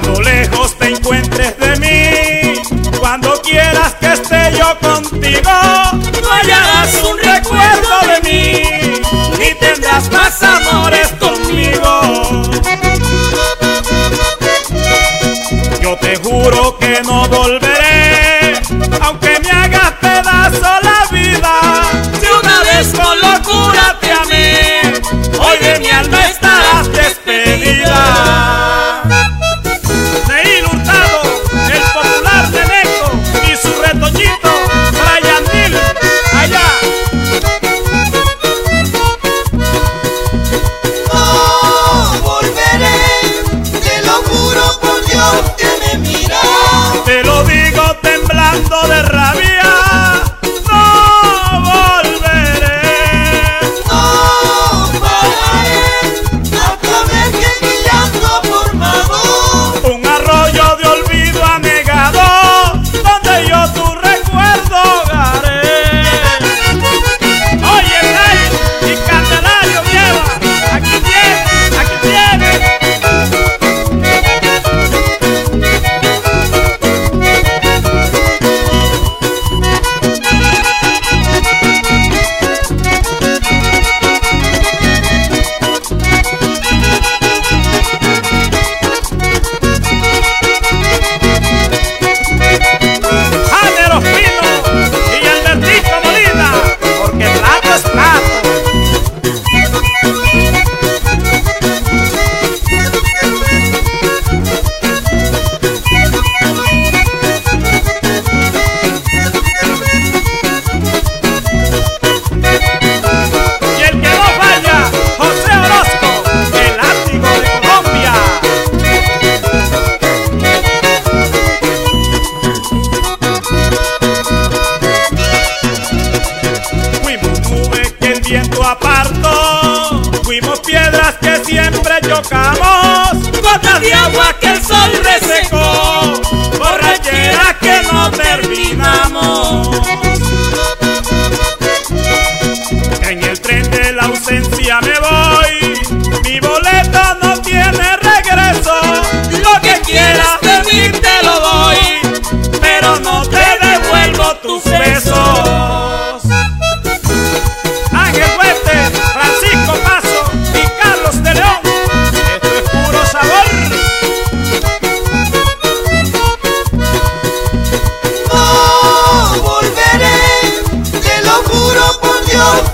cuando lejos te encuentres de mí, cuando quieras que esté yo contigo, no hallarás un recuerdo de mí, ni tendrás más amores conmigo. Yo te juro que no volveré hablando de radio. Fuimos piedras que siempre chocamos. 아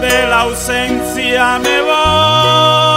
de la ausencia me voy.